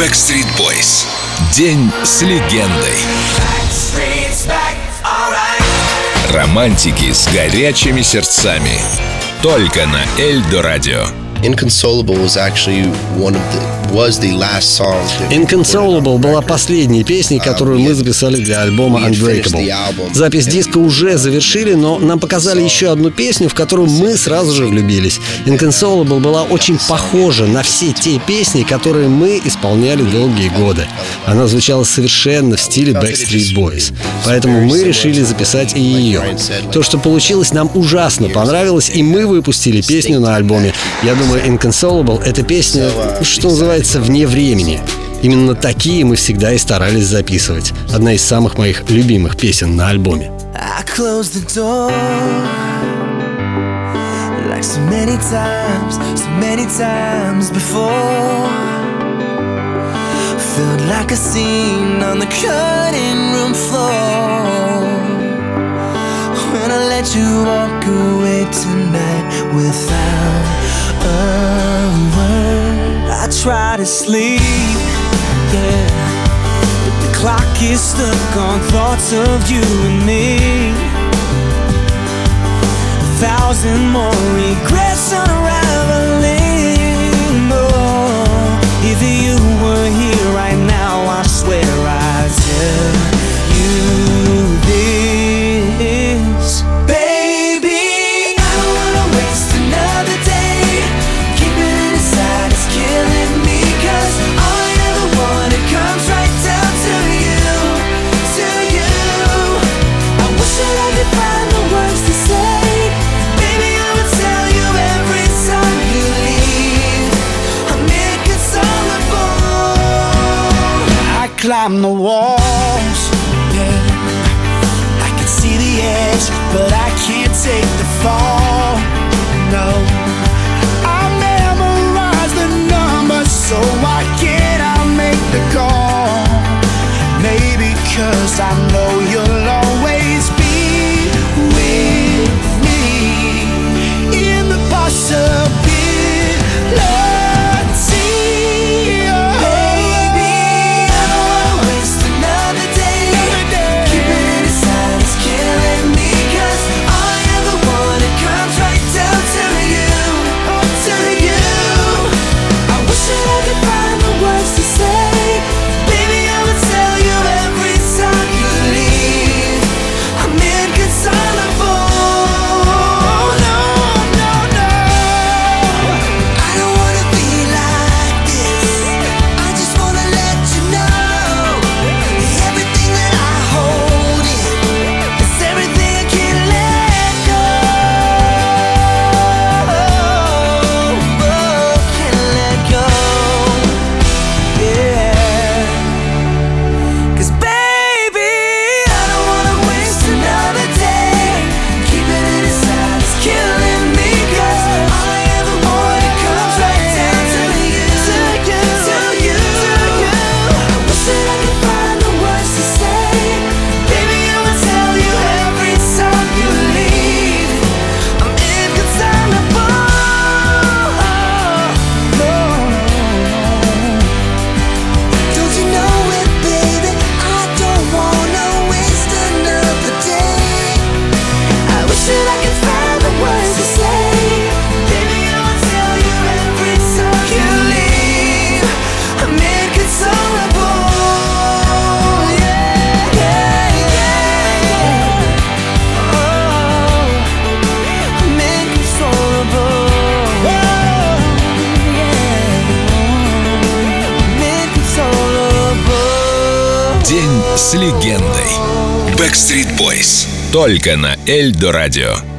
Backstreet Boys. День с легендой. Романтики с горячими сердцами. Только на Эльдо Радио. Inconsolable was actually one of the was the last song. Inconsolable была последней песней, которую мы записали для альбома Unbreakable. Запись диска уже завершили, но нам показали еще одну песню, в которую мы сразу же влюбились. Inconsolable была очень похожа на все те песни, которые мы исполняли долгие годы. Она звучала совершенно в стиле Backstreet Boys. Поэтому мы решили записать и ее. То, что получилось, нам ужасно понравилось, и мы выпустили песню на альбоме. Я думаю, думаю, Inconsolable — это песня, что называется, вне времени. Именно такие мы всегда и старались записывать. Одна из самых моих любимых песен на альбоме. Let you walk away tonight without I try to sleep, yeah. But the clock is stuck on thoughts of you and me. A thousand more regrets unraveling. Climb the walls. Yeah. I can see the edge, but I can't take the fall. С легендой. Backstreet Boys. Только на Эльдо Радио.